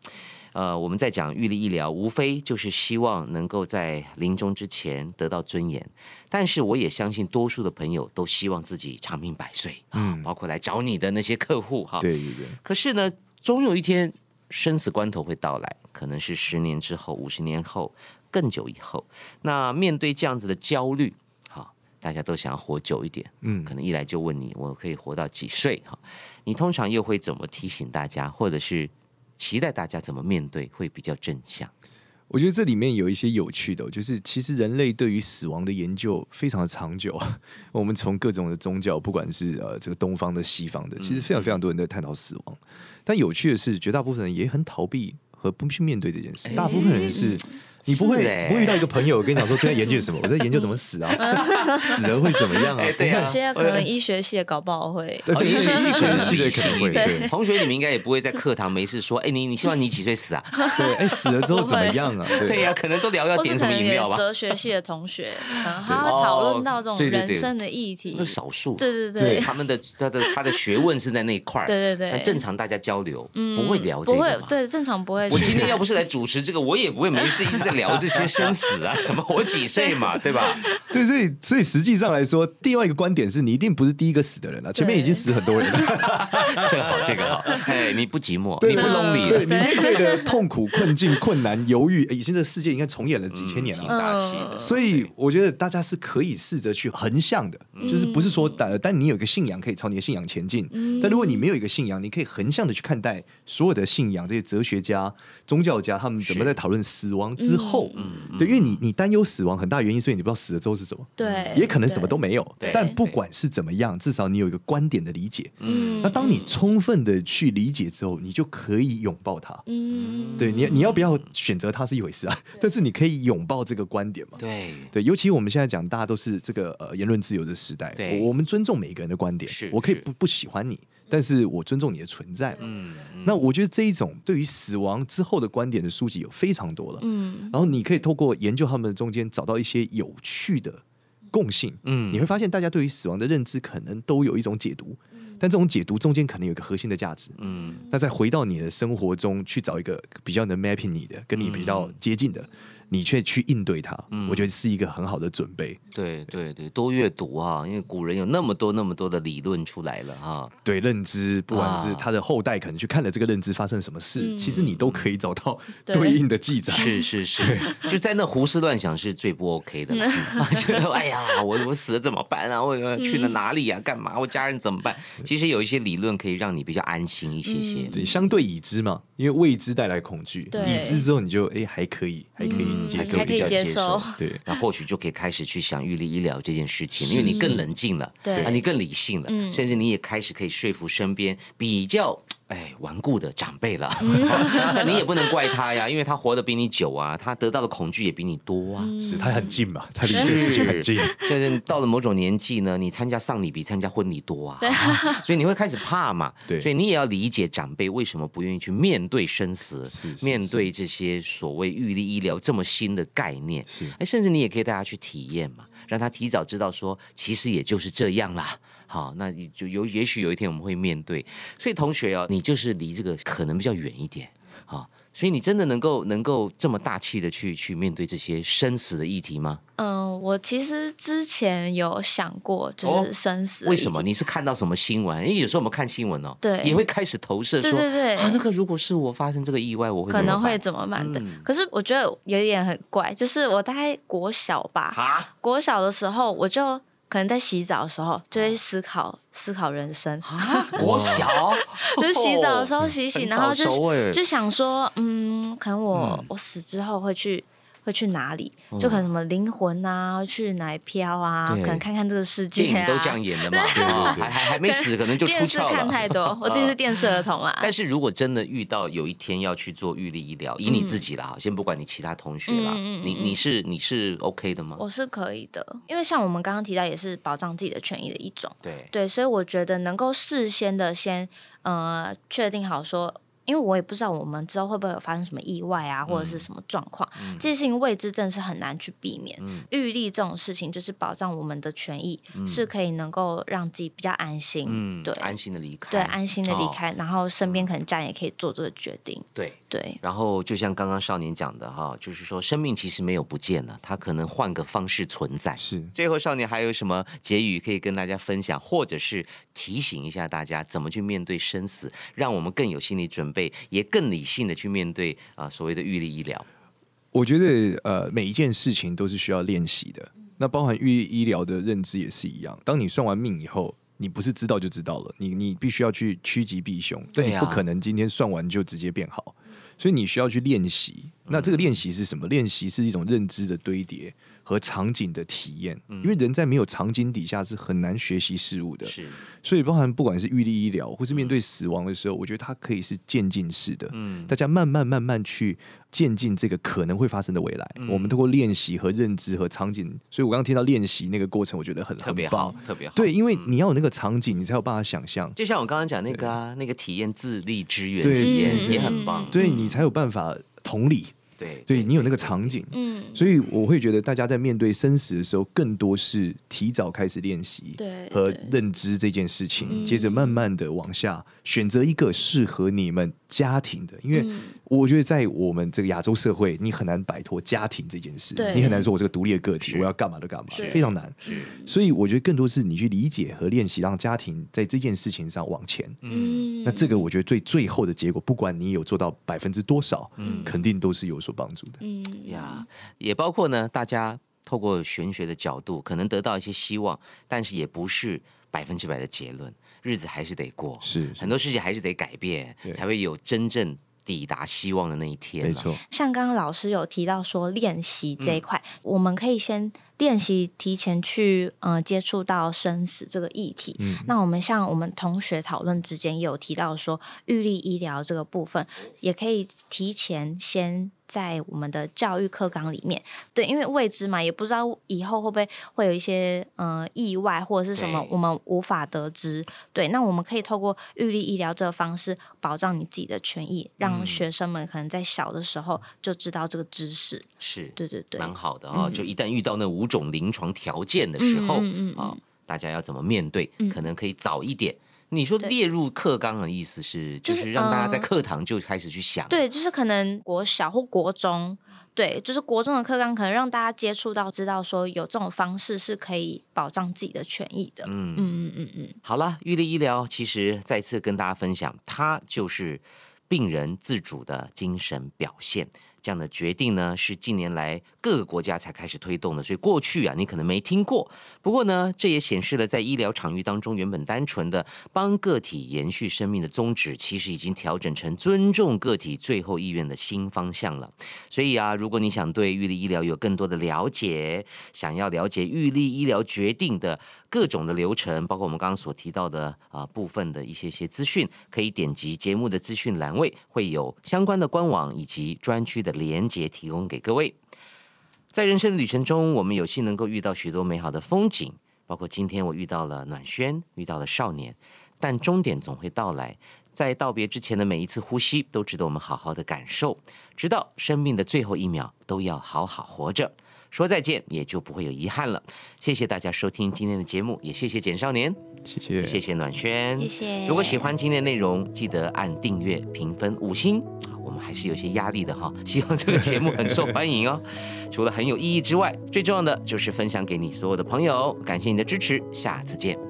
Speaker 1: 呃，我们在讲预立医疗，无非就是希望能够在临终之前得到尊严。但是我也相信，多数的朋友都希望自己长命百岁啊，
Speaker 3: 嗯
Speaker 1: 包括来找你的那些客户哈。
Speaker 3: 对对对，
Speaker 1: 可是呢，终有一天生死关头会到来，可能是十年之后、五十年后、更久以后。那面对这样子的焦虑，好，大家都想要活久一点，
Speaker 3: 嗯
Speaker 1: 可能一来就问你，我可以活到几岁？哈，你通常又会怎么提醒大家，或者是期待大家怎么面对，会比较正向？
Speaker 3: 我觉得这里面有一些有趣的哦，就是其实人类对于死亡的研究非常的长久。我们从各种的宗教，不管是呃这个东方的、西方的，其实非常非常多人在探讨死亡。但有趣的是，绝大部分人也很逃避和不去面对这件事。大部分人是。你不会
Speaker 1: 是欸
Speaker 3: 不会遇到一个朋友跟你讲说正在研究什么？我在研究怎么死啊，死了会怎么样啊？
Speaker 1: 哎对啊
Speaker 3: 不会
Speaker 2: 有些可能医学系的搞不好会，
Speaker 3: 对
Speaker 1: 医学系可能
Speaker 3: 系的可能会对
Speaker 1: 同学，你们应该也不会在课堂没事说，哎，你你希望你几岁死啊？
Speaker 3: 对，哎，死了之后怎么样啊？
Speaker 1: 对呀、可能都聊要点什么饮料吧？
Speaker 2: 哲学系的同学，然后他会讨论到这种
Speaker 1: 哦对对对
Speaker 2: 人生的议题
Speaker 1: 那。是少数，
Speaker 2: 对对
Speaker 3: 对
Speaker 2: 对，
Speaker 1: 他们的他的他的学问是在那一块儿，
Speaker 2: 对对对
Speaker 1: 但正常大家交流、
Speaker 2: 嗯
Speaker 1: 不会聊这
Speaker 2: 不会
Speaker 1: 个。
Speaker 2: 对，正常不会。
Speaker 1: 我今天要不是来主持这个，我也不会没事一直在聊这些生死啊，什么我几岁嘛，对吧？
Speaker 3: 对，所以所以实际上来说，另外一个观点是你一定不是第一个死的人啊，前面已经死很多人了。
Speaker 1: 这个好，这个好，哎，你不寂寞，你不 lonely
Speaker 3: 对你面对的痛苦、困境、困难、犹豫，已经这世界应该重演了几千年
Speaker 1: 挺
Speaker 3: 了。
Speaker 1: 大气
Speaker 3: 所以我觉得大家是可以试着去横向的，就是不是说但但你有一个信仰可以朝你的信仰前进，但如果你没有一个信仰，你可以横向的去看待所有的信仰，这些哲学家、宗教家他们怎么在讨论死亡之后，对，因为你你担忧死亡很大原因，是因为你不知道死了之后是什么，
Speaker 2: 对，
Speaker 3: 也可能什么都没有
Speaker 1: 对，
Speaker 3: 但不管是怎么样，至少你有一个观点的理解。
Speaker 2: 嗯。
Speaker 3: 那当你充分的去理解之后，你就可以拥抱它。
Speaker 2: 嗯，
Speaker 3: 对你，你要不要选择它是一回事啊，但是你可以拥抱这个观点嘛？
Speaker 1: 对，
Speaker 3: 对，尤其我们现在讲，大家都是这个呃言论自由的时代，
Speaker 1: 对。
Speaker 3: 我我们尊重每一个人的观点
Speaker 1: 是，是
Speaker 3: 我可以不不喜欢你，但是我尊重你的存在嘛。
Speaker 1: 嗯，
Speaker 3: 那我觉得这一种对于死亡之后的观点的书籍有非常多了，
Speaker 2: 嗯。
Speaker 3: 然后你可以透过研究他们中间找到一些有趣的共性，
Speaker 1: 嗯。
Speaker 3: 你会发现大家对于死亡的认知可能都有一种解读，但这种解读中间可能有一个核心的价值。
Speaker 1: 嗯。
Speaker 3: 那再回到你的生活中去找一个比较能 mapping 你的，跟你比较接近的，你却去应对它，
Speaker 1: 嗯
Speaker 3: 我觉得是一个很好的准备。
Speaker 1: 对对对，多阅读啊，因为古人有那么多那么多的理论出来了啊。
Speaker 3: 对认知，不管是
Speaker 1: 啊
Speaker 3: 他的后代可能去看了这个认知发生什么事，
Speaker 2: 嗯
Speaker 3: 其实你都可以找到
Speaker 2: 对
Speaker 3: 对应的记载。
Speaker 1: 是是是，就在那胡思乱想是最不 OK 的觉得 哎呀，我我死了怎么办啊？我去了哪里啊？干嘛？我家人怎么办？其实有一些理论可以让你比较安心一些些。
Speaker 3: 对，相对已知嘛，因为未知带来恐惧，
Speaker 2: 对
Speaker 3: 已知之后你就哎还可以，还可以
Speaker 2: 嗯
Speaker 3: 接受，
Speaker 2: 还可以
Speaker 3: 比较
Speaker 2: 接受
Speaker 3: 对。
Speaker 1: 那或许就可以开始去想预立医疗这件事情，因为你更冷静了，
Speaker 2: 对
Speaker 1: 啊，你更理性了，
Speaker 2: 嗯
Speaker 1: 甚至你也开始可以说服身边比较。哎，顽固的长辈了，你也不能怪他呀，因为他活得比你久啊，他得到的恐惧也比你多啊。
Speaker 3: 是他很近嘛，他离这个事情很近。
Speaker 1: 就是到了某种年纪呢，你参加丧礼比参加婚礼多啊，所以你会开始怕嘛。
Speaker 3: 对
Speaker 1: 所以你也要理解长辈为什么不愿意去面对生死，
Speaker 3: 是是
Speaker 1: 面对这些所谓预立医疗这么新的概念。
Speaker 3: 是
Speaker 1: 哎，甚至你也可以带他去体验嘛，让他提早知道说，其实也就是这样啦。好，那你就有也许有一天我们会面对。所以同学哦，你就是离这个可能比较远一点。好，所以你真的能够能够这么大气的去去面对这些生死的议题吗？
Speaker 2: 嗯，我其实之前有想过，就
Speaker 1: 哦
Speaker 2: 是生死、
Speaker 1: 为什么？？你是看到什么新闻？因为有时候我们看新闻哦，
Speaker 2: 对
Speaker 1: 也会开始投射说，
Speaker 2: 对对对
Speaker 1: 啊，那个如果是我发生这个意外，我会
Speaker 2: 可能会
Speaker 1: 怎
Speaker 2: 怎么办？对，
Speaker 1: 嗯
Speaker 2: 可是我觉得有一点很怪，就是我大概国小吧，国小的时候，我就可能在洗澡的时候就会思考思考人生，
Speaker 1: 啊，国小？
Speaker 2: 就洗澡的时候洗洗，
Speaker 1: 很
Speaker 2: 然后就就想说，嗯，可能我、我死之后会去会去哪里？就可能什么灵魂啊，去哪里飘啊？可能看看这个世界啊。
Speaker 1: 电影都这样演的嘛，对 还还还没死，可能就出
Speaker 2: 电视
Speaker 1: 窍了。
Speaker 2: 看太多，我自己是电视儿童啦。
Speaker 1: 但是如果真的遇到有一天要去做预立医疗，以你自己啦，先不管你其他同学啦，
Speaker 2: 嗯嗯嗯
Speaker 1: 你你是你是 OK 的吗？
Speaker 2: 我是可以的，因为像我们刚刚提到，也是保障自己的权益的一种。
Speaker 1: 对，
Speaker 2: 对，所以我觉得能够事先的先呃确定好说，因为我也不知道我们之后会不会有发生什么意外啊，或者
Speaker 1: 嗯。
Speaker 2: 是什么状况，这些事情未知真的是很难去避免。
Speaker 1: 嗯。
Speaker 2: 预立这种事情就是保障我们的权益，是可以能够让自己比较安心，
Speaker 1: 嗯，
Speaker 2: 对，
Speaker 1: 安心的离开，
Speaker 2: 对，安心的离
Speaker 1: 哦。
Speaker 2: 开，然后身边可能家人也可以做这个决定，
Speaker 1: 对。
Speaker 2: 对。
Speaker 1: 然后就像刚刚少年讲的哈，就是说生命其实没有不见了，它可能换个方式存在。
Speaker 3: 是
Speaker 1: 最后，少年还有什么结语可以跟大家分享，或者是提醒一下大家怎么去面对生死，让我们更有心理准备，也更理性的去面对啊、所谓的预立医疗。
Speaker 3: 我觉得呃，每一件事情都是需要练习的。那包含预医疗的认知也是一样。当你算完命以后，你不是知道就知道了，你你必须要去趋吉避凶。
Speaker 1: 对呀
Speaker 3: 你不可能今天算完就直接变好，所以你需要去练习。那这个练习是什么？练习是一种认知的堆叠和场景的体验。因为人在没有场景底下是很难学习事物的。
Speaker 1: 是，
Speaker 3: 所以包含不管是预立医疗，或是面对死亡的时候，我觉得它可以是渐进式的。
Speaker 1: 嗯，
Speaker 3: 大家慢慢慢慢去渐进这个可能会发生的未来。
Speaker 1: 嗯
Speaker 3: 我们通过练习和认知和场景，所以我刚刚听到练习那个过程，我觉得很
Speaker 1: 特别
Speaker 3: 棒
Speaker 1: 好，特别好。
Speaker 3: 对，因为你要有那个场景，你才有办法想象，
Speaker 1: 就像我刚刚讲那个啊，那个体验自立支援
Speaker 3: 对
Speaker 1: 体验也很棒。
Speaker 3: 对你才有办法同理，
Speaker 1: 对，
Speaker 3: 对。你有那个场景。
Speaker 2: 嗯，
Speaker 3: 所以我会觉得，大家在面对生死的时候，更多是提早开始练习，
Speaker 2: 对
Speaker 3: 和认知这件事情，
Speaker 2: 嗯。
Speaker 3: 接着慢慢的往下选择一个适合你们家庭的，因为
Speaker 2: 嗯。
Speaker 3: 我觉得在我们这个亚洲社会，你很难摆脱家庭这件事，你很难说我这个独立的个体，我要干嘛就干嘛，非常难。所以我觉得更多是你去理解和练习，让家庭在这件事情上往前。
Speaker 1: 嗯，
Speaker 2: 嗯，
Speaker 3: 那这个我觉得最最后的结果，不管你有做到百分之多少，
Speaker 1: 嗯。
Speaker 3: 肯定都是有所帮助的。
Speaker 2: 嗯。
Speaker 1: 呀，也包括呢，大家透过玄学的角度，可能得到一些希望，但是也不是百分之百的结论，日子还是得过，
Speaker 3: 是，
Speaker 1: 很多事情还是得改变，才会有真正抵达希望的那一天。
Speaker 3: 没，错，
Speaker 2: 像刚刚老师有提到说练习这
Speaker 1: 嗯
Speaker 2: 一块，我们可以先练习提前去呃接触到生死这个议题。
Speaker 3: 嗯
Speaker 2: 那我们像我们同学讨论之间也有提到说，预立医疗这个部分也可以提前先。在我们的教育课纲里面，对，因为未知嘛，也不知道以后会不会会有一些呃意外或者是什么，我们无法得知。对，那我们可以透过预立医疗这个方式，保障你自己的权益，让
Speaker 1: 嗯
Speaker 2: 学生们可能在小的时候就知道这个知识。
Speaker 1: 是，
Speaker 2: 对对对，
Speaker 1: 蛮好的啊、就一旦遇到那五种临床条件的时候啊、
Speaker 2: 嗯嗯嗯嗯
Speaker 1: 大家要怎么面对？
Speaker 2: 嗯
Speaker 1: 可能可以早一点。你说列入课纲的意思是，就
Speaker 2: 就是
Speaker 1: 是让大家在
Speaker 2: 呃
Speaker 1: 课堂就开始去想。
Speaker 2: 对，就是可能国小或国中，对，就是国中的课纲可能让大家接触到，知道说有这种方式是可以保障自己的权益的。嗯嗯嗯嗯
Speaker 1: 嗯。好了，玉立医疗其实再次跟大家分享，它就是病人自主的精神表现。这样的决定呢，是近年来各个国家才开始推动的，所以过去啊，你可能没听过。不过呢，这也显示了在医疗场域当中，原本单纯的帮个体延续生命的宗旨，其实已经调整成尊重个体最后意愿的新方向了。所以啊，如果你想对玉立医疗有更多的了解，想要了解玉立医疗决定的各种的流程，包括我们刚刚所提到的啊部分的一些些资讯，可以点击节目的资讯栏位，会有相关的官网以及专区的。连接提供给各位，在人生的旅程中，我们有幸能够遇到许多美好的风景，包括今天我遇到了暖轩，遇到了少年，但终点总会到来，在道别之前的每一次呼吸，都值得我们好好的感受，直到生命的最后一秒，都要好好活着。说再见，也就不会有遗憾了。谢谢大家收听今天的节目，也谢谢简少年，
Speaker 3: 谢谢，
Speaker 1: 谢谢暖轩，
Speaker 2: 谢谢。
Speaker 1: 如果喜欢今天内容，记得按订阅、评分五星。我们还是有些压力的哈，希望这个节目很受欢迎哦。除了很有意义之外，最重要的就是分享给你所有的朋友。感谢你的支持，下次见。